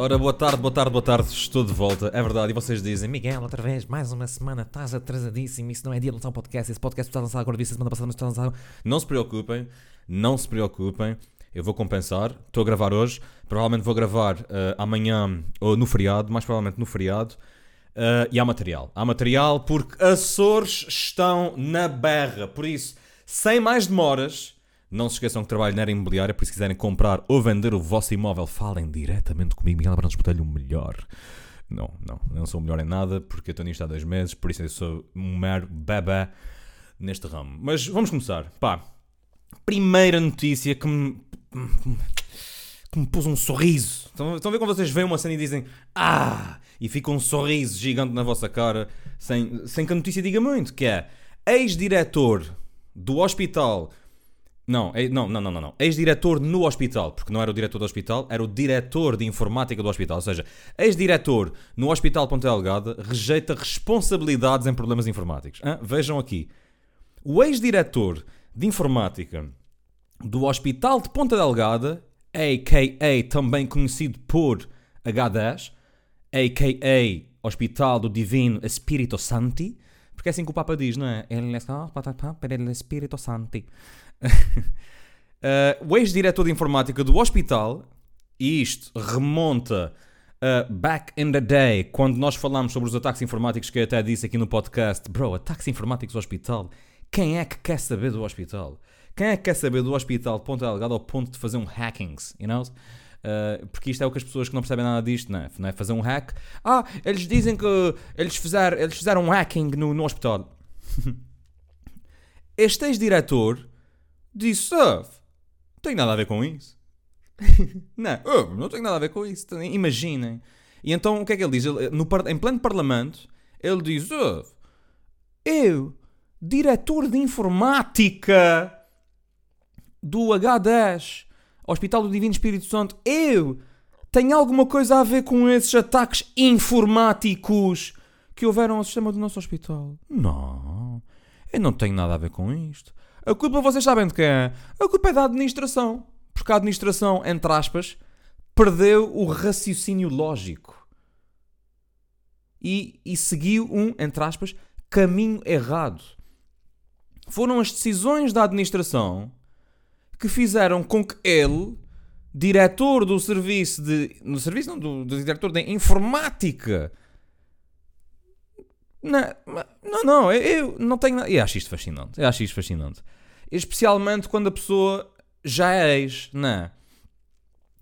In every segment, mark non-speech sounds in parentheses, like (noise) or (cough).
Ora, boa tarde, boa tarde, boa tarde, estou de volta, é verdade, e vocês dizem, Miguel, outra vez, mais uma semana, estás atrasadíssimo, isso não é dia de lançar um podcast, esse podcast está lançado agora, vi semana passada, mas está lançado... Não se preocupem, não se preocupem, eu vou compensar, estou a gravar hoje, provavelmente vou gravar uh, amanhã, ou no feriado, mais provavelmente no feriado, uh, e há material, há material porque Açores estão na berra, por isso, sem mais demoras... Não se esqueçam que trabalho na área imobiliária, por se quiserem comprar ou vender o vosso imóvel, falem diretamente comigo, Miguel Abrantes Botelho, o melhor. Não, não, eu não sou o melhor em nada, porque eu estou nisto há dois meses, por isso eu sou um mero bebê neste ramo. Mas vamos começar. Pá, primeira notícia que me, que me pôs um sorriso. Estão, estão a ver quando vocês veem uma cena e dizem Ah! E fica um sorriso gigante na vossa cara, sem, sem que a notícia diga muito, que é ex-diretor do hospital não, não, não, não, não. Ex-diretor no hospital, porque não era o diretor do hospital, era o diretor de informática do hospital. Ou seja, ex-diretor no Hospital Ponta Delgada rejeita responsabilidades em problemas informáticos. Hã? Vejam aqui. O ex-diretor de informática do Hospital de Ponta Delgada, a.k.a. também conhecido por H10, a.k.a. Hospital do Divino Espírito Santi, porque é assim que o Papa diz, não é? Ele é Espírito Santi uh, (laughs) o ex-diretor de informática do hospital, e isto remonta uh, back in the day, quando nós falámos sobre os ataques informáticos, que eu até disse aqui no podcast, bro, ataques informáticos do hospital, quem é que quer saber do hospital? Quem é que quer saber do hospital de ponto delegado ao ponto de fazer um hackings, you know? Uh, porque isto é o que as pessoas que não percebem nada disto, não é? Não é fazer um hack. Ah, eles dizem que eles fizeram, eles fizeram um hacking no, no hospital. (laughs) este ex-diretor disse: oh, não tem nada a ver com isso. (laughs) não, oh, não tem nada a ver com isso. Imaginem. E então o que é que ele diz? Ele, no, em pleno parlamento, ele diz: oh, Eu, diretor de informática do H10, Hospital do Divino Espírito Santo, eu tenho alguma coisa a ver com esses ataques informáticos que houveram ao sistema do nosso hospital? Não, eu não tenho nada a ver com isto. A culpa vocês sabem de quem é? A culpa é da administração. Porque a administração, entre aspas, perdeu o raciocínio lógico. E, e seguiu um, entre aspas, caminho errado. Foram as decisões da administração que fizeram com que ele, diretor do serviço de. No serviço, não, do, do diretor de informática. Não, não, eu, eu não tenho nada. Eu acho isto fascinante. Eu acho isto fascinante. Especialmente quando a pessoa já é ex, não é?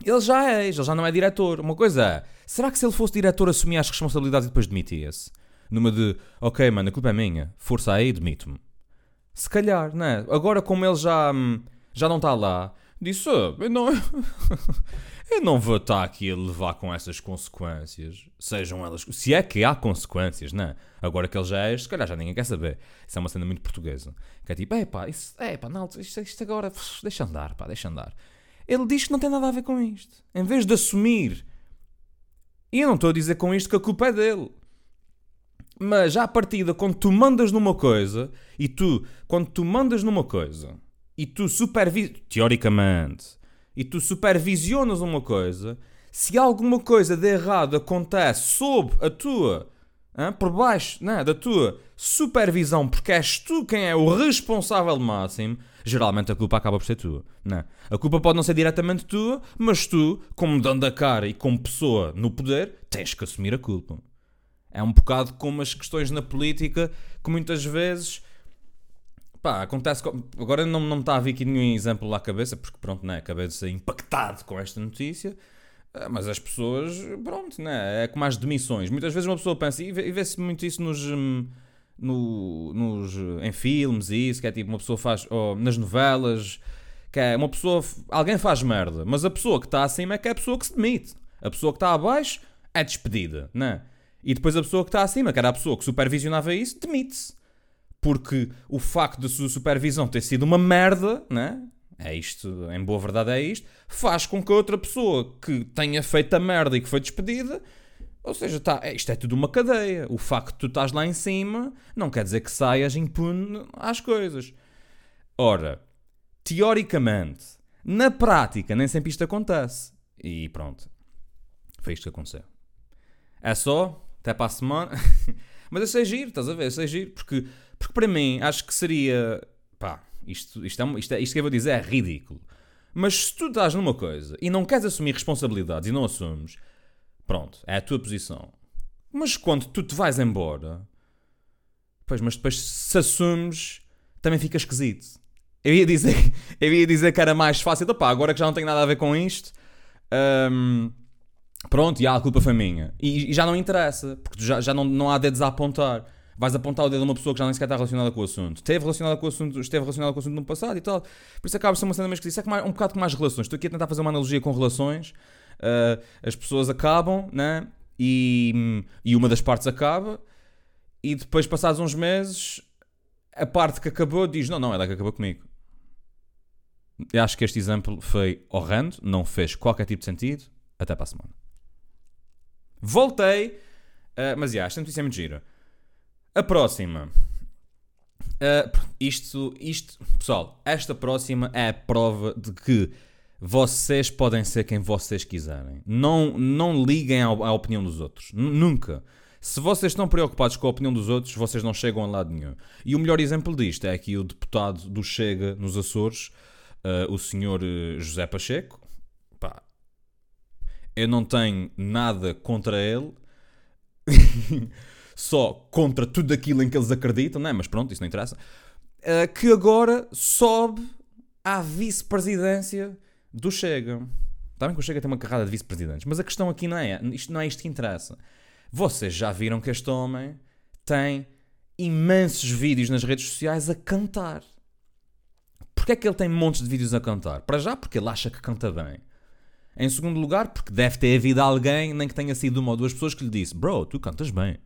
Ele já é ex, ele já não é diretor. Uma coisa é, será que se ele fosse diretor assumia as responsabilidades e depois demitia-se? Numa de, ok, mano, a culpa é minha, força aí, demito-me. Se calhar, não é? Agora, como ele já, hum, já não está lá, disse, oh, não, (laughs) eu não vou estar aqui a levar com essas consequências. Sejam elas. Se é que há consequências, não é? Agora que ele já é, se calhar já ninguém quer saber. Isso é uma cena muito portuguesa. Que é tipo, é pá, isso, é pá, não, isto, isto agora, deixa andar, pá, deixa andar. Ele diz que não tem nada a ver com isto. Em vez de assumir. E eu não estou a dizer com isto que a culpa é dele. Mas já à partida, quando tu mandas numa coisa, e tu, quando tu mandas numa coisa, e tu supervisas, teoricamente, e tu supervisionas uma coisa, se alguma coisa de errado acontece sob a tua, hein, por baixo né, da tua supervisão, porque és tu quem é o responsável máximo, geralmente a culpa acaba por ser tua. Né? A culpa pode não ser diretamente tua, mas tu, como dando a cara e como pessoa no poder, tens que assumir a culpa. É um bocado como as questões na política que muitas vezes Pá, acontece. Agora não, não me está a vir aqui nenhum exemplo à cabeça, porque pronto, né? Acabei de ser impactado com esta notícia. Ah, mas as pessoas, pronto, né? É como as demissões. Muitas vezes uma pessoa pensa, e vê-se muito isso nos. Hum, no, nos, em filmes e isso, que é tipo uma pessoa faz. Ou nas novelas, que é uma pessoa. Alguém faz merda, mas a pessoa que está acima é que é a pessoa que se demite. A pessoa que está abaixo é despedida, né? E depois a pessoa que está acima, que era a pessoa que supervisionava isso, demite-se porque o facto de sua supervisão ter sido uma merda, né? É isto, em boa verdade é isto, faz com que outra pessoa que tenha feito a merda e que foi despedida, ou seja, tá, é, isto é tudo uma cadeia. O facto de tu estás lá em cima não quer dizer que saias impune às coisas. Ora, teoricamente, na prática, nem sempre isto acontece. E pronto. Foi isto que aconteceu. É só, até para a semana. (laughs) Mas eu sei giro, estás a ver? Eu sei giro. Porque, porque para mim, acho que seria. Pá, isto, isto, é, isto, é, isto que eu vou dizer é ridículo. Mas se tu estás numa coisa e não queres assumir responsabilidades e não assumes, pronto, é a tua posição. Mas quando tu te vais embora, pois, mas depois se assumes, também fica esquisito. Eu ia dizer, (laughs) eu ia dizer que era mais fácil, pá, agora que já não tenho nada a ver com isto, hum, pronto, e a culpa foi minha. E, e, já não interessa, porque já, já não, não há dedos a apontar vais apontar o dedo a uma pessoa que já nem sequer está relacionada com o assunto. Esteve relacionada com o assunto, esteve relacionada com o assunto no passado e tal. Por isso acaba por ser uma cena mais que Isso é mais, um bocado com mais relações. Estou aqui a tentar fazer uma analogia com relações. Uh, as pessoas acabam, né? E, e uma das partes acaba, e depois, passados uns meses, a parte que acabou diz: Não, não, ela é que acabou comigo. Eu acho que este exemplo foi horrendo, não fez qualquer tipo de sentido. Até para a semana. Voltei, uh, mas já, yeah, esta notícia é muito gira. A próxima. Uh, isto, isto, pessoal, esta próxima é a prova de que vocês podem ser quem vocês quiserem. Não, não liguem à, opinião dos outros. N nunca. Se vocês estão preocupados com a opinião dos outros, vocês não chegam a lado nenhum. E o melhor exemplo disto é aqui o deputado do Chega nos Açores, uh, o senhor eh, José Pacheco. Pá, eu não tenho nada contra ele. (laughs) só contra tudo aquilo em que eles acreditam, não é? Mas pronto, isso não interessa. Uh, que agora sobe à vice-presidência do Chega. Está bem que o Chega tem uma carrada de vice-presidentes, mas a questão aqui não é, isto não é isto que interessa. Vocês já viram que este homem tem imensos vídeos nas redes sociais a cantar. Porquê é que ele tem montes de vídeos a cantar? Para já, porque ele acha que canta bem. Em segundo lugar, porque deve ter havido alguém, nem que tenha sido uma ou duas pessoas que lhe disse: Bro, tu cantas bem.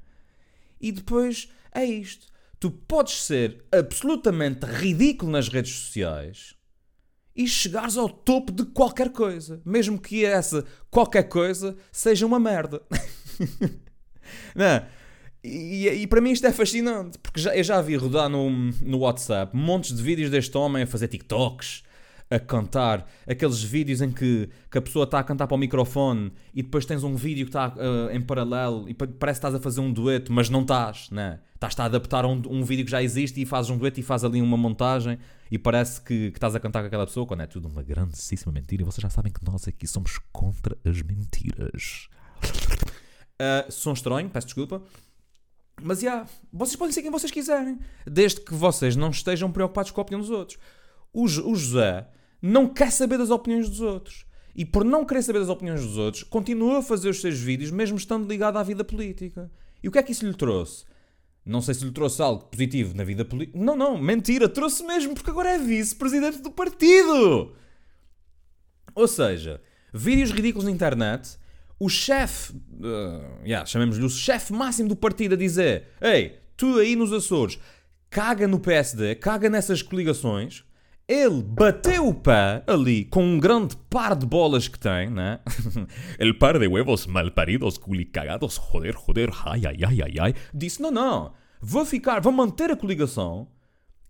E depois é isto. Tu podes ser absolutamente ridículo nas redes sociais e chegares ao topo de qualquer coisa, mesmo que essa qualquer coisa seja uma merda. (laughs) Não. E, e, para mim isto é fascinante, porque já, eu já vi rodar no, no WhatsApp montes de vídeos deste homem a fazer TikToks, a cantar, aqueles vídeos em que, que a pessoa está a cantar para o microfone e depois tens um vídeo que está uh, em paralelo e parece que estás a fazer um dueto, mas não estás, né? Estás a adaptar um, um vídeo que já existe e fazes um dueto e fazes ali uma montagem e parece que, que estás a cantar com aquela pessoa quando é tudo uma grandíssima mentira. Vocês já sabem que nós aqui somos contra as mentiras. Uh, (laughs) som estranho, peço desculpa. Mas já, yeah, vocês podem ser quem vocês quiserem, desde que vocês não estejam preocupados com a opinião dos outros. O, o José não quer saber das opiniões dos outros. E por não querer saber das opiniões dos outros, continua a fazer os seus vídeos, mesmo estando ligado à vida política. E o que é que isso lhe trouxe? Não sei se lhe trouxe algo positivo na vida política. Não, não, mentira, trouxe mesmo, porque agora é vice-presidente do partido. Ou seja, vídeos ridículos na internet, o chefe, uh, yeah, chamemos-lhe o chefe máximo do partido a dizer: Ei, tu aí nos Açores, caga no PSD, caga nessas coligações, ele bateu o pé ali com um grande par de bolas que tem, né? (laughs) El par de huevos malparidos, culicagados, joder, joder, ai, ai, ai, ai, ai. Disse: não, não, vou ficar, vou manter a coligação,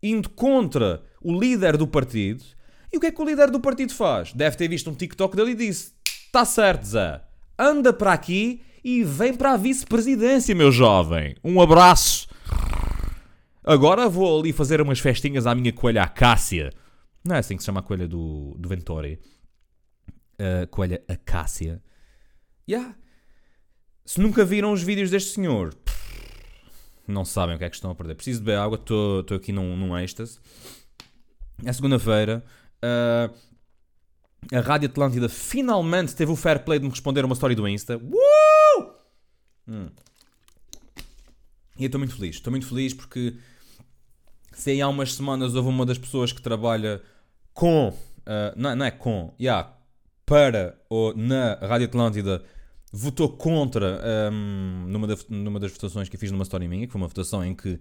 indo contra o líder do partido. E o que é que o líder do partido faz? Deve ter visto um TikTok dele e disse: Tá certo, Zé, anda para aqui e vem para a vice-presidência, meu jovem. Um abraço. Agora vou ali fazer umas festinhas à minha coelha Acácia. Não é assim que se chama a coelha do, do Ventori. A coelha Acácia. Yeah. Se nunca viram os vídeos deste senhor, não sabem o que é que estão a perder. Preciso beber água, estou aqui num, num êxtase. É segunda-feira. Uh, a Rádio Atlântida finalmente teve o fair play de me responder uma story do Insta. Uh! Hum. E eu estou muito feliz. Estou muito feliz porque se aí há umas semanas houve uma das pessoas que trabalha com, uh, não, não, é com, yeah, para ou na Rádio Atlântida votou contra um, numa, da, numa das votações que fiz numa história minha, que foi uma votação em que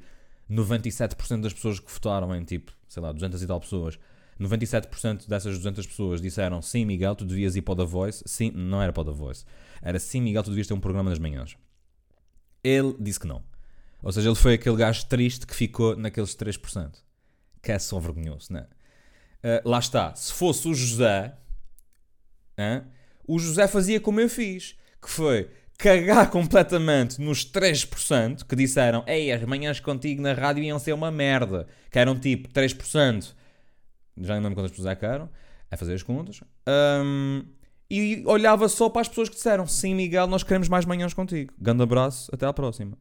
97% das pessoas que votaram em tipo, sei lá, 200 e tal pessoas, 97% dessas 200 pessoas disseram sim, Miguel, tu devias ir para o The Voice. Sim, não era para o The Voice. Era sim, Miguel, tu devias ter um programa nas manhãs. Ele disse que não. Ou seja, ele foi aquele gajo triste que ficou naqueles 3%. Que é só vergonhoso, não é? Uh, lá está. Se fosse o José, o José fazia como eu fiz. que foi cagar completamente nos 3% que disseram Ei, as manhãs contigo na rádio iam ser uma merda. Que eram tipo 3%. Já não lembro quantas pessoas é que eram. A fazer as contas. Um, e olhava só para as pessoas que disseram Sim, Miguel, nós queremos mais manhãs contigo. Grande abraço, até à próxima.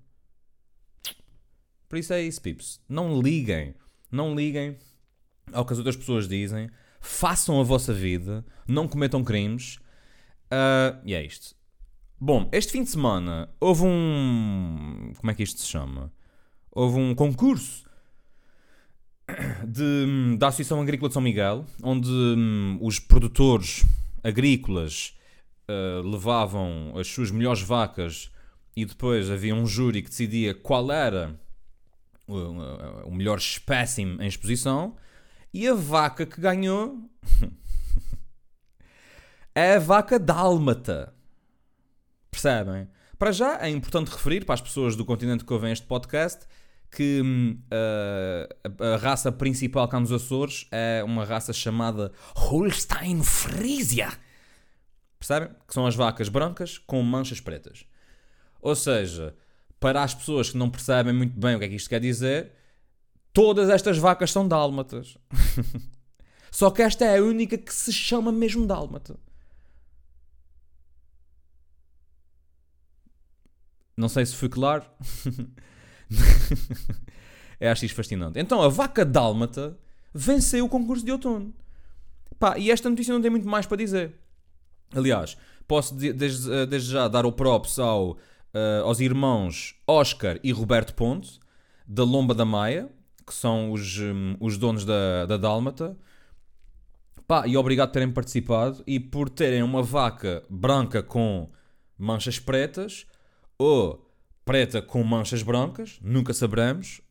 Por isso é isso, pips. Não liguem. Não liguem ao que as outras pessoas dizem. Façam a vossa vida. Não cometam crimes. Uh, e é isto. Bom, este fim de semana houve um. Como é que isto se chama? Houve um concurso de, da Associação Agrícola de São Miguel, onde um, os produtores agrícolas uh, levavam as suas melhores vacas e depois havia um júri que decidia qual era o, melhor espécime em exposição. E a vaca que ganhou (laughs) é a vaca dálmata. Percebem? Para já é importante referir para as pessoas do continente que ouvem este podcast que uh, a, raça principal cá nos Açores é uma raça chamada Holstein Frisia. Percebem? Que são as vacas brancas com manchas pretas. Ou seja, para as pessoas que não percebem muito bem o que é que isto quer dizer, todas estas vacas são dálmatas. (laughs) Só que esta é a única que se chama mesmo dálmata. Não sei se fui claro. (laughs) é acho isto fascinante. Então, a vaca dálmata venceu o concurso de outono. Pá, e esta notícia não tem muito mais para dizer. Aliás, posso desde, eh, desde já dar o props ao, uh, aos irmãos Oscar e Roberto Ponte, da Lomba da Maia, que são os, um, os donos da, da Dálmata. Pá, e obrigado por terem participado e por terem uma vaca branca com manchas pretas ou preta com manchas brancas, nunca saberemos,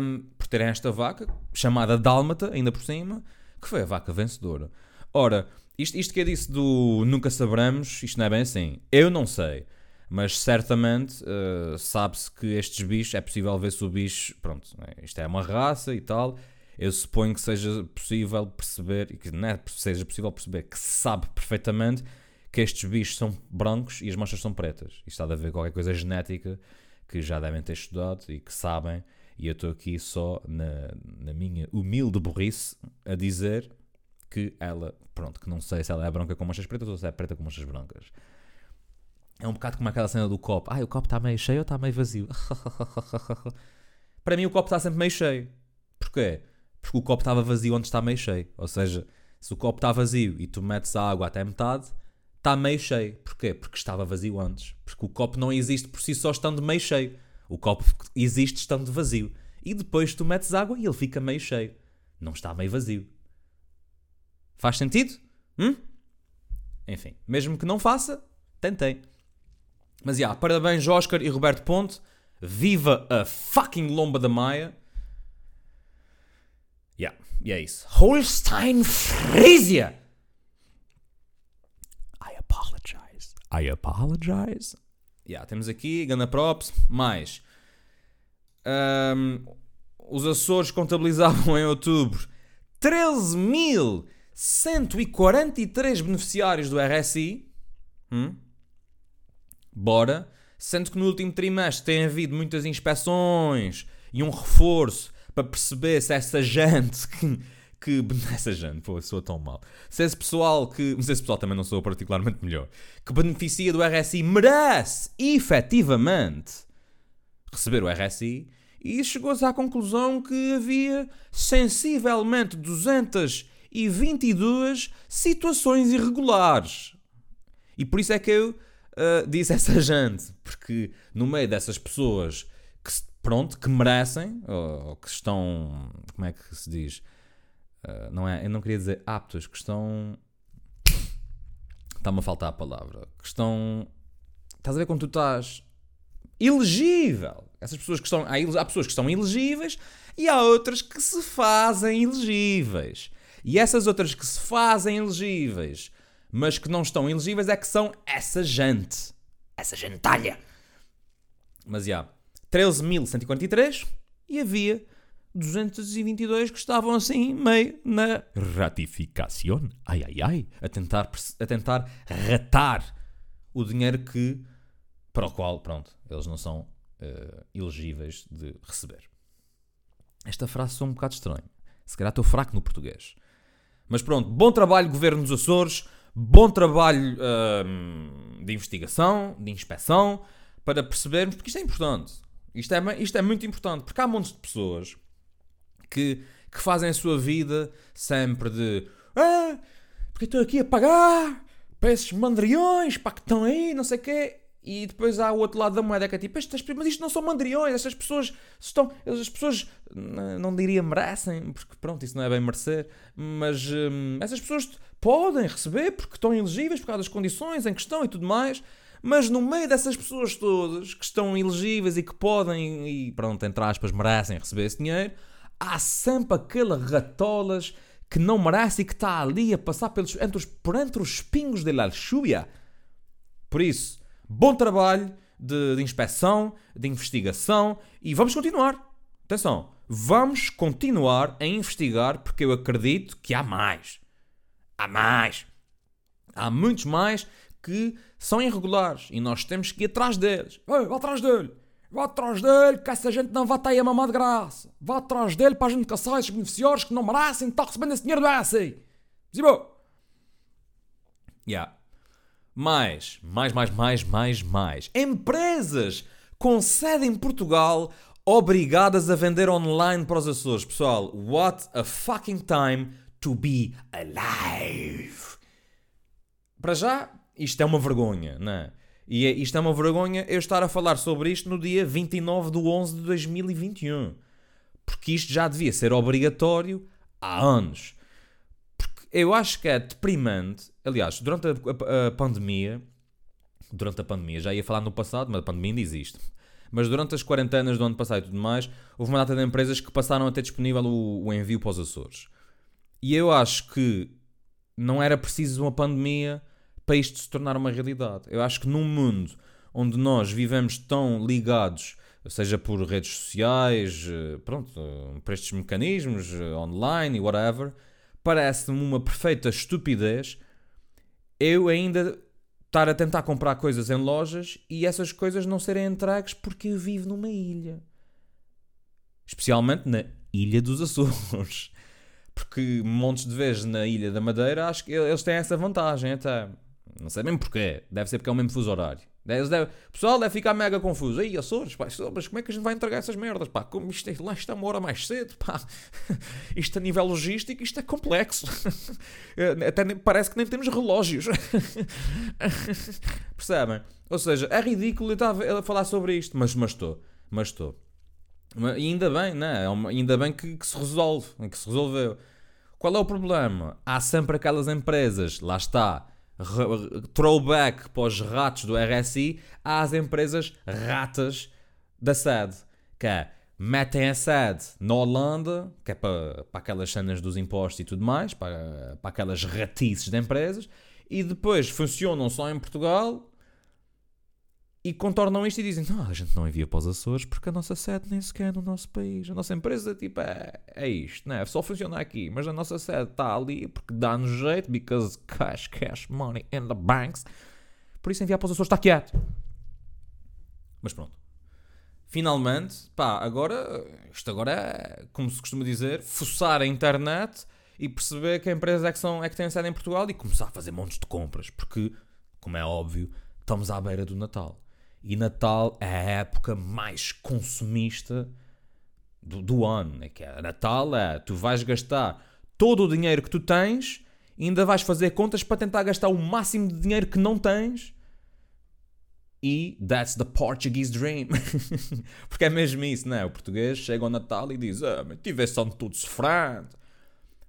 um, por terem esta vaca, chamada Dálmata, ainda por cima, que foi a vaca vencedora. Ora, isto, isto que eu disse do nunca saberemos, isto não é bem assim. Eu não sei. Mas certamente uh, sabe-se que estes bichos, é possível ver se o bicho, pronto, é, isto é uma raça e tal. Eu suponho que seja possível perceber, e que não é seja possível perceber, que se sabe perfeitamente que estes bichos são brancos e as manchas são pretas. Isto está a ver qualquer coisa genética que já devem ter estudado e que sabem. E eu estou aqui só na, na minha humilde burrice a dizer que ela, pronto, que não sei se ela é branca com manchas pretas ou se é preta com manchas brancas. É um bocado como aquela cena do copo. Ah, o copo está meio cheio ou está meio vazio? (laughs) Para mim o copo está sempre meio cheio. Porquê? Porque o copo estava vazio onde está meio cheio. Ou seja, se o copo está vazio e tu metes a água até metade, está meio cheio. Porquê? Porque estava vazio antes. Porque o copo não existe por si só estando meio cheio. O copo existe estando vazio. E depois tu metes água e ele fica meio cheio. Não está meio vazio. Faz sentido? Hum? Enfim, mesmo que não faça, tentei. Mas já, yeah, parabéns Oscar e Roberto Ponte. Viva a fucking Lomba da Maia. Yeah, e é isso. Holstein Frisia! I apologize. Yeah, temos aqui Gana Props, mais. Um, os Açores contabilizavam em outubro 13.143 beneficiários do RSI. Hum? Bora. Sendo que no último trimestre tem havido muitas inspeções e um reforço para perceber se essa gente (laughs) que que essa gente, pô, soa tão mal. Se esse pessoal que, mas esse pessoal também não sou particularmente melhor, que beneficia do RSI merece efetivamente receber o RSI e chegou-se à conclusão que havia sensivelmente 222 situações irregulares. E por isso é que eu uh, disse essa (laughs) gente, porque no meio dessas pessoas que, pronto, que merecem, ou, ou que estão, como é que se diz? Ah, não é, eu não queria dizer aptos, que estão. Está-me a faltar a palavra. Que estão. Estás a ver quando tu estás elegível. Essas pessoas que estão. Há pessoas que estão elegíveis e há outras que se fazem elegíveis. E essas outras que se fazem elegíveis, mas que não estão elegíveis, é que são essa gente. Essa gentalha. Mas já. Yeah, 13.143 e havia 222 que estavam assim meio na ratificação, ai ai ai, a tentar, a tentar ratar o dinheiro que, para o qual, pronto, eles não são uh, elegíveis de receber. Esta frase sou um bocado estranha. Se calhar estou fraco no português. Mas pronto, bom trabalho, Governo dos Açores, bom trabalho uh, de investigação, de inspeção, para percebermos, porque isto é importante. Isto é, isto é muito importante, porque há montes de pessoas que, que fazem a sua vida sempre de ah, porque estou aqui a pagar para esses mandriões, pá, que estão aí, não sei o quê. E depois há o outro lado da moeda que é tipo, estas, mas isto não são mandriões, estas pessoas estão. As pessoas não diria merecem, porque pronto, isso não é bem merecer, mas hum, essas pessoas podem receber porque estão elegíveis por causa das condições em questão e tudo mais. Mas no meio dessas pessoas todas que estão elegíveis e que podem, e pronto, entre aspas, merecem receber esse dinheiro, há sempre aquelas ratolas que não merece e que está ali a passar pelos, entre os, por entre os pingos de la chuva. Por isso, bom trabalho de, de inspeção, de investigação e vamos continuar. Atenção, vamos continuar a investigar porque eu acredito que há mais. Há mais. Há muitos mais que são irregulares e nós temos que ir atrás deles. Ei, vá atrás dele. Vá atrás dele, que essa gente não vai estar aí a mamar de graça. Vá atrás dele para a gente caçar esses beneficiários que não merecem estar recebendo esse dinheiro do SI. Zibo! Yeah. Mais, mais, mais, mais, mais, mais. Empresas com sede em Portugal obrigadas a vender online para os Açores. Pessoal, what a fucking time to be alive. Para já, isto é uma vergonha, não é? E é, isto é uma vergonha eu estar a falar sobre isto no dia 29 de 11 de 2021. Porque isto já devia ser obrigatório há anos eu acho que é deprimente. Aliás, durante a, a, a, pandemia, durante a pandemia, já ia falar no passado, mas a pandemia ainda existe. Mas durante as quarentenas do ano passado e tudo mais, houve uma data de empresas que passaram a ter disponível o, o envio para os Açores. E eu acho que não era preciso uma pandemia para isto se tornar uma realidade. Eu acho que num mundo onde nós vivemos tão ligados, seja por redes sociais, eh, pronto, por estes mecanismos, eh, online e whatever, parece-me uma perfeita estupidez eu ainda estar a tentar comprar coisas em lojas e essas coisas não serem entregues porque eu vivo numa ilha. Especialmente na Ilha dos Açores. Porque montes de vezes na Ilha da Madeira acho que eles têm essa vantagem até. Não sei bem porquê. Deve ser porque é o mesmo fuso horário. Deve, o pessoal deve ficar mega confuso. Aí, Açores, pá, mas como é que a gente vai entregar essas merdas? Pá, como isto é, lá está uma hora mais cedo, pá. (laughs) Isto a nível logístico, isto é complexo. (laughs) Até nem, parece que nem temos relógios. (laughs) Percebem? Ou seja, é ridículo eu estar a falar sobre isto, mas estou. Mas estou. E ainda bem, né? É ainda bem que, que se resolve, que se resolveu. Qual é o problema? Há sempre aquelas empresas, lá está, throwback para os ratos do RSI às empresas ratas da sede, que é metem a sede na Holanda, que é para, para aquelas cenas dos impostos e tudo mais, para, para aquelas ratices de empresas, e depois funcionam só em Portugal e contornam isto e dizem: Não, a gente não envia para os Açores porque a nossa sede nem sequer é no nosso país. A nossa empresa tipo, é, é isto, né? só funciona aqui, mas a nossa sede está ali porque dá-nos jeito, because cash, cash, money in the banks. Por isso enviar para os Açores está quieto. Mas pronto. Finalmente, pá, agora, isto agora é, como se costuma dizer, fuçar a internet e perceber que a empresa é que, são, é que tem sede em Portugal e começar a fazer montes de compras, porque, como é óbvio, estamos à beira do Natal. E Natal é a época mais consumista do, do ano. É que é, Natal é, tu vais gastar todo o dinheiro que tu tens e ainda vais fazer contas para tentar gastar o máximo de dinheiro que não tens. E that's the Portuguese dream. (laughs) Porque é mesmo isso, não é? O português chega ao Natal e diz: Ah, mas tive esse ano todo sofrendo.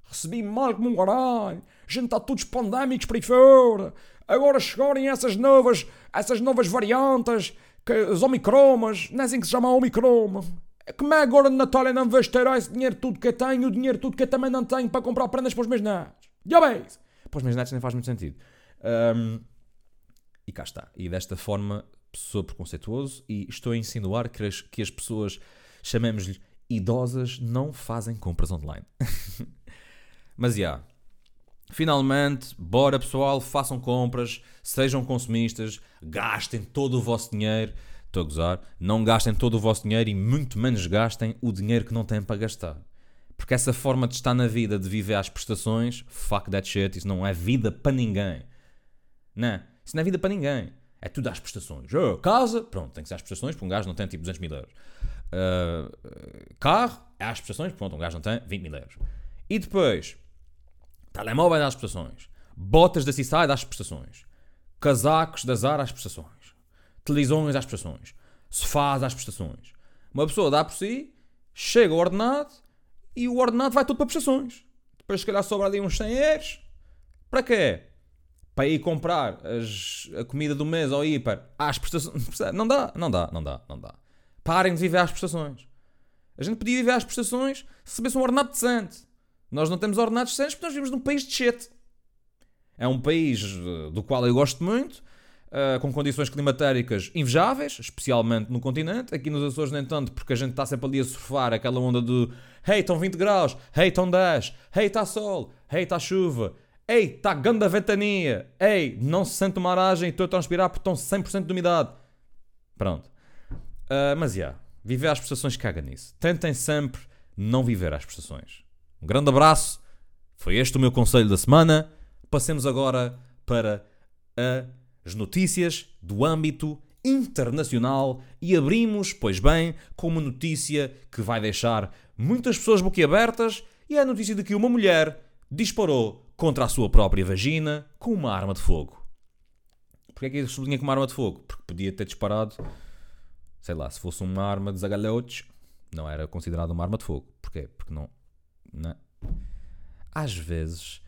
Recebi mal como um caralho. A gente está todos pandémicos para aí fora agora chegarem essas novas, essas novas variantes, que, as omicromas, não é assim que se chama omicroma. Como é agora eu não vais ter esse dinheiro tudo que eu tenho, o dinheiro tudo que eu também não tenho para comprar prendas para os meus netos? Já veis? Para os meus netos nem faz muito sentido. Um, e cá está. E desta forma sou preconceituoso e estou a insinuar que as, que as pessoas, chamemos-lhe idosas, não fazem compras online. (laughs) Mas já. Yeah, Finalmente, bora pessoal, façam compras, sejam consumistas, gastem todo o vosso dinheiro. Estou a gozar. Não gastem todo o vosso dinheiro e muito menos gastem o dinheiro que não têm para gastar. Porque essa forma de estar na vida, de viver às prestações, fuck that shit, isso não é vida para ninguém. Não, isso não é vida para ninguém. É tudo às prestações. Oh, casa, pronto, tem que ser às prestações, porque um gajo não tem tipo 200 mil euros. Uh, carro, é às prestações, pronto, um gajo não tem 20 mil euros. E depois, telemóvel às prestações. Botas da Seaside às prestações. Casacos da Zara às prestações. Televisões às prestações. Sofás às prestações. Uma pessoa dá por si, chega ao ordenado e o ordenado vai tudo para prestações. Depois, se calhar, sobra ali uns 100 euros. Para quê? Para ir comprar as, a comida do mês ao hiper às prestações. (laughs) Não dá, não dá, não dá, não dá. Parem de viver às prestações. A gente podia viver às prestações se recebesse um ordenado decente. Nós não temos ordenados decentes porque nós vivemos num país de shit. É um país eh, do qual eu gosto muito, uh, com condições climatéricas invejáveis, especialmente no continente. Aqui nos Açores, nem tanto, porque a gente está sempre ali a surfar aquela onda de hey, estão 20 graus, hey, estão 10, hey, está sol, hey, está chuva, ei, está ganda ventania, ei, não se sente uma aragem estou a transpirar porque estão 100% de umidade. Pronto. Uh, mas já, yeah, viver às prestações caga nisso. Tentem sempre não viver às prestações. Um grande abraço. Foi este o meu conselho da semana. Passemos agora para as notícias do âmbito internacional e abrimos, pois bem, com uma notícia que vai deixar muitas pessoas boquiabertas e é a notícia de que uma mulher disparou contra a sua própria vagina com uma arma de fogo. Porquê é que sublinha com uma arma de fogo? Porque podia ter disparado, sei lá, se fosse uma arma de zagalhotes, não era considerada uma arma de fogo. Porquê? Porque não, não. Às vezes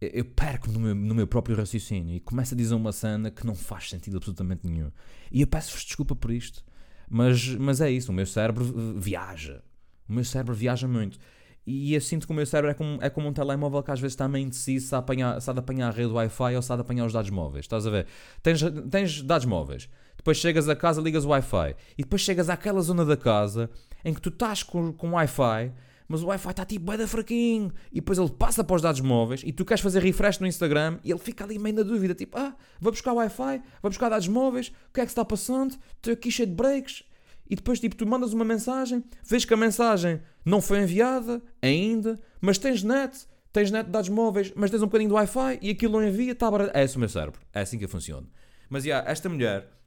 eu perco no meu, no meu, próprio raciocínio e começo a dizer uma cena que não faz sentido absolutamente nenhum. E eu peço-vos desculpa por isto. Mas, mas é isso, o meu cérebro viaja. O meu cérebro viaja muito. E eu sinto que o meu cérebro é como, é como um telemóvel que às vezes está meio indeciso se há, apanhar, de apanhar a rede Wi-Fi ou se há de apanhar os dados móveis. Estás a ver? Tens, tens dados móveis. Depois chegas a casa, ligas o Wi-Fi. E depois chegas àquela zona da casa em que tu estás com, com Wi-Fi mas o Wi-Fi está tipo bem fraquinho. E depois ele passa para os dados móveis e tu queres fazer refresh no Instagram e ele fica ali meio na dúvida, tipo, ah, vou buscar Wi-Fi, vou buscar dados móveis, o que é que está passando? Estou aqui cheio de breaks. E depois, tipo, tu mandas uma mensagem, vês que a mensagem não foi enviada ainda, mas tens net, tens net de dados móveis, mas tens um bocadinho de Wi-Fi e aquilo não envia, está barato. É esse o meu cérebro. É assim que funciona. Mas, yeah, esta mulher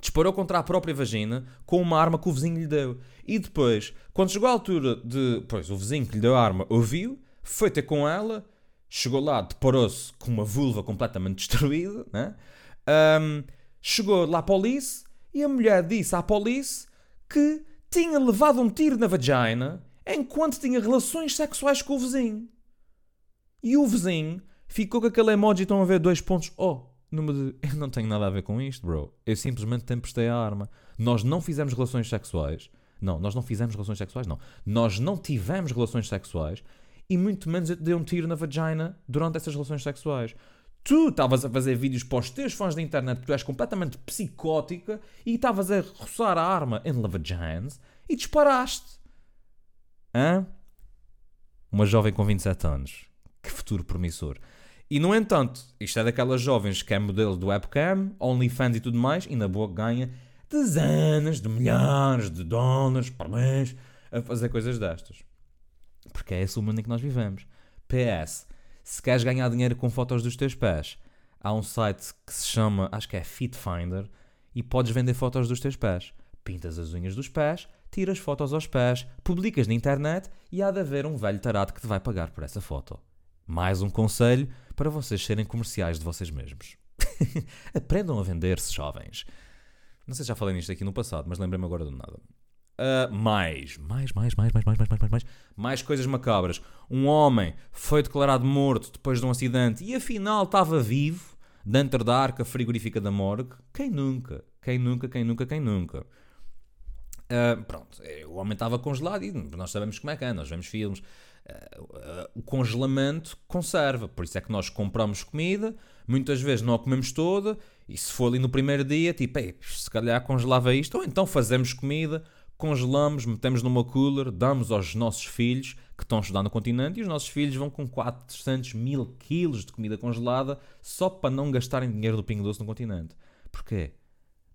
disparou contra a própria vagina com uma arma que o vizinho lhe deu. E depois, quando chegou à altura de. Pois, o vizinho que lhe deu a arma ouviu, foi ter com ela, chegou lá, deparou-se com uma vulva completamente (laughs) destruída, né? Um, chegou lá a polícia e a mulher disse à polícia que tinha levado um tiro na vagina enquanto tinha relações sexuais com o vizinho. E o vizinho ficou com aquele emoji, estão a ver dois pontos. Oh, numa de (laughs) eu não tenho nada a ver com isto, bro. Eu simplesmente tempestei a arma. Nós não fizemos relações sexuais. Não, nós não fizemos relações sexuais, não. Nós não tivemos relações sexuais e muito menos eu te dei um tiro na vagina durante essas relações sexuais. Tu estavas a fazer vídeos para os teus fãs da internet, tu és completamente psicótica e estavas a roçar a arma em la vaginas e disparaste. Hã? Uma jovem com 27 anos. Que futuro promissor. E no entanto, isto é daquelas jovens que é modelo do webcam, OnlyFans e tudo mais, e na boa ganha dezenas de milhares de dólares por mês a fazer coisas destas. Porque é esse o mundo em que nós vivemos. PS, se queres ganhar dinheiro com fotos dos teus pés, há um site que se chama, acho que é Fitfinder, e podes vender fotos dos teus pés. Pintas as unhas dos pés, tiras fotos aos pés, publicas na internet e há de haver um velho tarado que te vai pagar por essa foto. Mais um conselho para vocês serem comerciais de vocês mesmos. (laughs) Aprendam a vender-se, jovens. Não sei se já falei nisto aqui no passado, mas lembrei-me agora de nada. Uh, mais, mais, mais, mais, mais, mais, mais, mais, mais, mais coisas macabras. Um homem foi declarado morto depois de um acidente e afinal estava vivo dentro da arca frigorífica da morgue. Quem nunca? Quem nunca? Quem nunca? Quem nunca? Uh, pronto, o homem estava congelado e nós sabemos como é que é, nós vemos filmes o congelamento conserva. Por isso é que nós compramos comida, muitas vezes não a comemos toda, e se for ali no primeiro dia, tipo, se calhar congelava isto, ou então fazemos comida, congelamos, metemos numa cooler, damos aos nossos filhos que estão a estudar no continente e os nossos filhos vão com 400 mil quilos de comida congelada só para não gastarem dinheiro do Pingo Doce no continente. Porquê?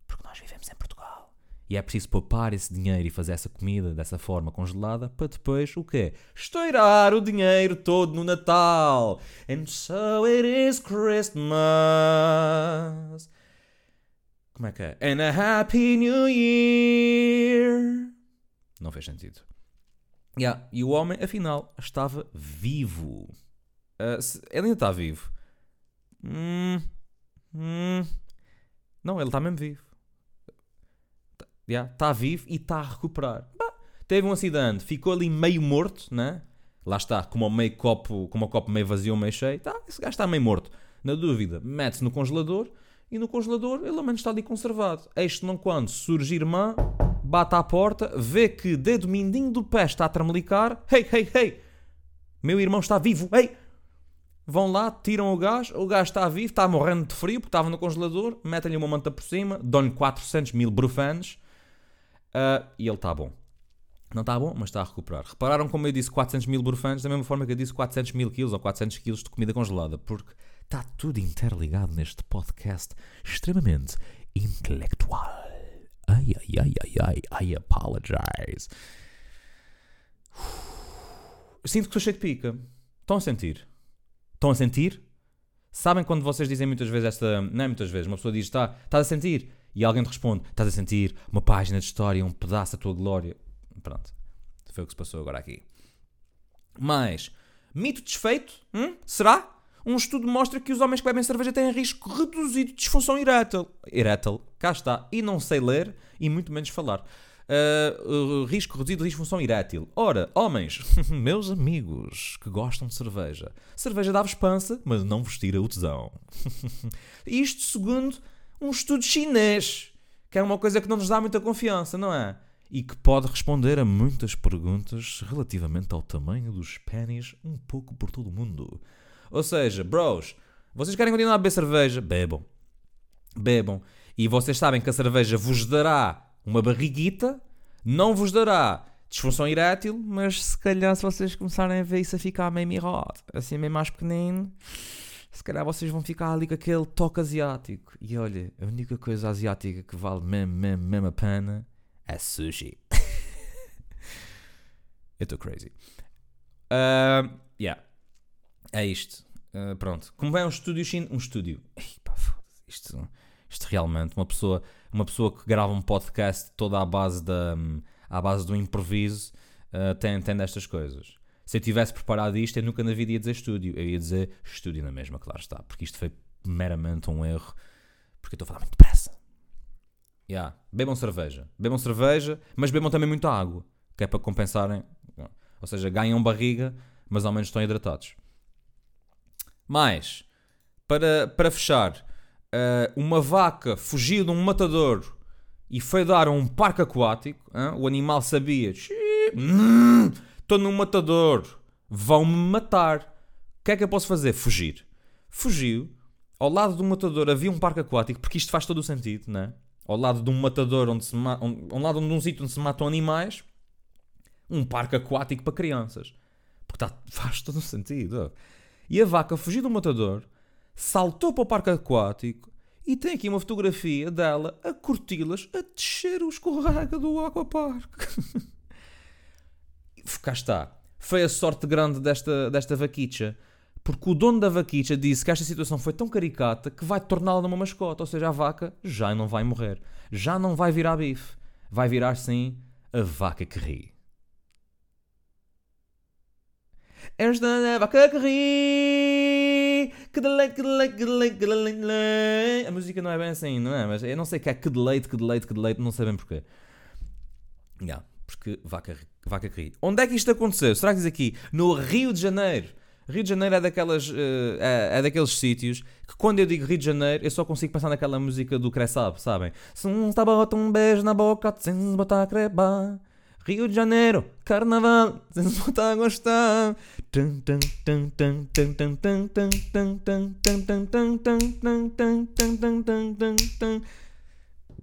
Porque nós vivemos em. E é preciso poupar esse dinheiro e fazer essa comida dessa forma congelada para depois o quê? Estourar o dinheiro todo no Natal. And so it is Christmas. Como é que é? And a Happy New Year. Não fez sentido. Yeah. E o homem, afinal, estava vivo. Uh, se- ele ainda está vivo. Hum, hum. Não, ele está mesmo vivo. Está yeah, tá vivo e está a recuperar. Bah, teve um acidente, ficou ali meio morto, né? Lá está, como o meio copo, como o copo meio vazio, meio cheio. Tá, esse gajo está meio morto. Na dúvida, mete-se no congelador e no congelador ele ao menos está ali conservado. Eis não quando surge irmã, bate à porta, vê que dedo mindinho do pé está a tremelicar. Hey, hey, hey! Meu irmão está vivo, hey! Vão lá, tiram o gás, o gás está vivo, está morrendo de frio porque estava no congelador, metem-lhe uma manta por cima, dão-lhe 400 mil brufanes ah, e ele está bom. Não está bom, mas está a recuperar. Repararam como eu disse 400 mil brufanes da mesma forma que eu disse 400 mil quilos ou 400 quilos de comida congelada, porque está tudo interligado neste podcast extremamente intelectual. Ai, ai, ai, ai, ai, I apologize. Sinto que estou cheio de pica. Estão a sentir? Estão a sentir? Sabem quando vocês dizem muitas vezes esta. Não é muitas vezes, uma pessoa diz: está, estás a sentir? E alguém te responde: estás a sentir uma página de história, um pedaço da tua glória. Pronto. Foi o que se passou agora aqui. Mas, mito desfeito? Hum? Será? Um estudo mostra que os homens que bebem cerveja têm risco reduzido de disfunção erétil. Erétil, cá está. E não sei ler e muito menos falar. Uh, risco reduzido de disfunção erétil. Ora, homens, (laughs) meus amigos que gostam de cerveja, cerveja dá-vos pança, mas não vos tira o tesão. (laughs) Isto segundo um estudo chinês, que é uma coisa que não nos dá muita confiança, não é? E que pode responder a muitas perguntas relativamente ao tamanho dos pênis um pouco por todo o mundo. Ou seja, bros, vocês querem continuar a beber cerveja? Bebam. Bebam. E vocês sabem que a cerveja vos dará uma barriguita, não vos dará disfunção erétil, mas se calhar se vocês começarem a ver isso a ficar meio mirrado, assim meio mais pequenino, se calhar vocês vão ficar ali com aquele toque asiático. E olha, a única coisa asiática que vale mesmo, mesmo, mesmo a pena é sushi. (laughs) Eu estou crazy. Uh, yeah. É isto. Uh, pronto. Como é um estúdio chin... Um estúdio. Isto, isto realmente, uma pessoa, uma pessoa que grava um podcast toda à base, da, à base do improviso uh, tem, tem destas coisas. Se eu tivesse preparado isto, eu nunca na vida ia dizer estúdio. Eu ia dizer estúdio na mesma, claro está. Porque isto foi meramente um erro. Porque eu estou a falar muito depressa. Yeah. Bebam cerveja. Bebam cerveja, mas bebam também muita água. Que é para compensarem. Ou seja, ganham barriga, mas ao menos estão hidratados. Mais, para, para fechar, uh, uma vaca fugiu de um matador e foi dar a um parque aquático. hein? O animal sabia: estou num matador, vão-me matar. O que é que eu posso fazer? Fugir. Fugiu. Ao lado do matador havia um parque aquático, porque isto faz todo o sentido, né? Ao lado de um matador, onde se ma- onde, ao lado de um sítio onde se matam animais, um parque aquático para crianças. Porque tá, (laughs) faz todo o sentido. E a vaca fugiu do matador, saltou para o parque aquático e tem aqui uma fotografia dela a curti-las a descer o escorrega do aquapark. (laughs) Cá está. Foi a sorte grande desta, desta vaquicha. Porque o dono da vaquicha disse que esta situação foi tão caricata que vai torná-la numa mascota. Ou seja, a vaca já não vai morrer. Já não vai virar bife. Vai virar, sim, a vaca que ri. Esta é a vaca que ri. Que deleite, que deleite, que deleite, que deleite. A música não é bem assim, não é? Mas eu não sei que é que deleite, que deleite, que deleite. Não sei bem porquê. Yeah, porque vaca, vaca ri. Onde é que isto aconteceu? Será que diz aqui? No Rio de Janeiro. Rio de Janeiro é, daquelas, eh, é, é daqueles sítios que quando eu digo Rio de Janeiro eu só consigo pensar naquela música do Cressab, sabem? Se um está bota um beijo na boca, sem se botar a. Rio de Janeiro, carnaval, sem se botar a gostar.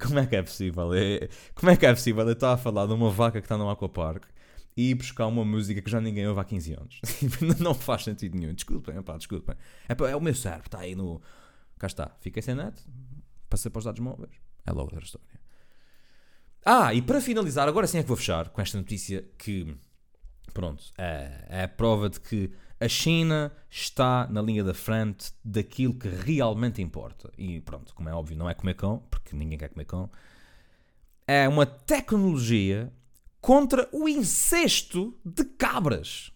Como é que é possível? É- como é que é possível? Eu estou a falar de uma vaca que está no aquapark e ir buscar uma música que já ninguém ouve há 15 anos. (laughs) não faz sentido nenhum. Desculpem, pá, desculpem. É, é o meu cérebro, está aí no. Cá está. Fiquei sem net, passei para os dados móveis. É logo outra história. Ah, e para finalizar, agora sim é que vou fechar com esta notícia que. Pronto, é, é a prova de que a China está na linha da frente daquilo que realmente importa. E pronto, como é óbvio, não é comer cão, porque ninguém quer comer cão. É uma tecnologia contra o incesto de cabras.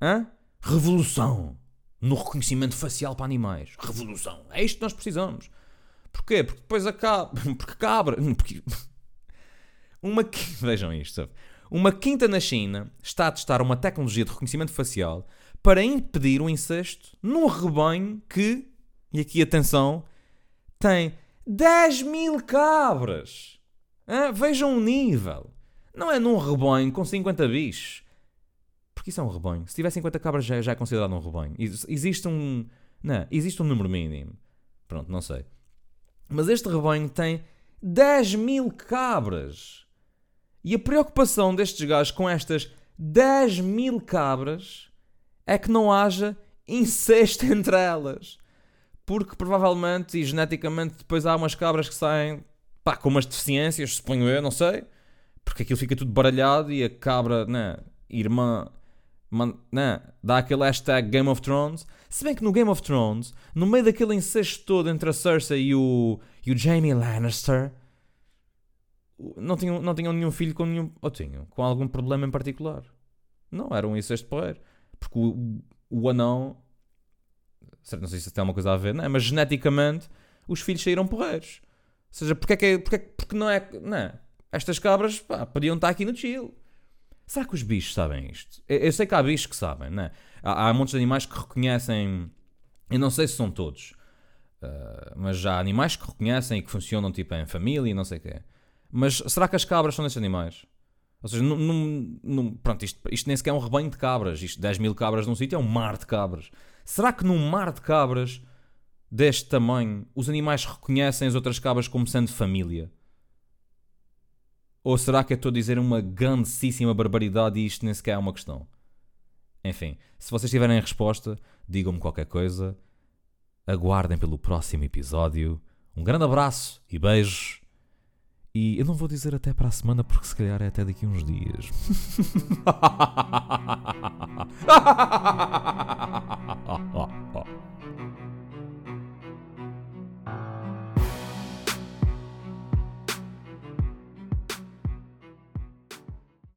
Hã? Revolução no reconhecimento facial para animais. Revolução. É isto que nós precisamos. Porquê? Porque depois a cabra. (laughs) Porque cabra. (laughs) Porque... (laughs) Uma. Vejam isto, sabe? Uma quinta na China está a testar uma tecnologia de reconhecimento facial para impedir o incesto num rebanho que, e aqui atenção, tem 10 mil cabras. Vejam o nível. Não é num rebanho com 50 bichos. Porque isso é um rebanho. Se tiver 50 cabras já, já é considerado um rebanho. Ex- Existe um. Não, existe um número mínimo. Pronto, não sei. Mas este rebanho tem 10 mil cabras. E a preocupação destes gajos com estas 10 mil cabras é que não haja incesto (laughs) entre elas. Porque provavelmente e geneticamente depois há umas cabras que saem pá, com umas deficiências, suponho eu, não sei. Porque aquilo fica tudo baralhado e a cabra, né, irmã, man, né, dá aquele hashtag Game of Thrones. Se bem que no Game of Thrones, no meio daquele incesto todo entre a Cersei e o, e o Jaime Lannister, não tinham, não tinham nenhum filho com nenhum. Ou tinham? Com algum problema em particular. Não, era um incesto porreiro. Porque o, o anão. Não sei se tem alguma coisa a ver, não é? Mas geneticamente os filhos saíram porreiros. Ou seja, porque é que. Porque, é que- porque não é. Não é? Estas cabras pá, podiam estar aqui no chill. Será que os bichos sabem isto? Eu, eu sei que há bichos que sabem, não é? Há, há muitos animais que reconhecem. Eu não sei se são todos. ah, mas já há animais que reconhecem e que funcionam tipo em família e não sei o quê. Mas será que as cabras são desses animais? Ou seja, num, num- pronto, isto, isto nem sequer é um rebanho de cabras. Isto, 10 mil cabras num sítio é um mar de cabras. Será que num mar de cabras deste tamanho os animais reconhecem as outras cabras como sendo família? Ou será que eu estou a dizer uma grandíssima barbaridade e isto nem sequer é uma questão? Enfim, se vocês tiverem resposta, digam-me qualquer coisa. Aguardem pelo próximo episódio. Um grande abraço e beijos. E eu não vou dizer até para a semana, porque se calhar é até daqui uns dias. (laughs) (laughs)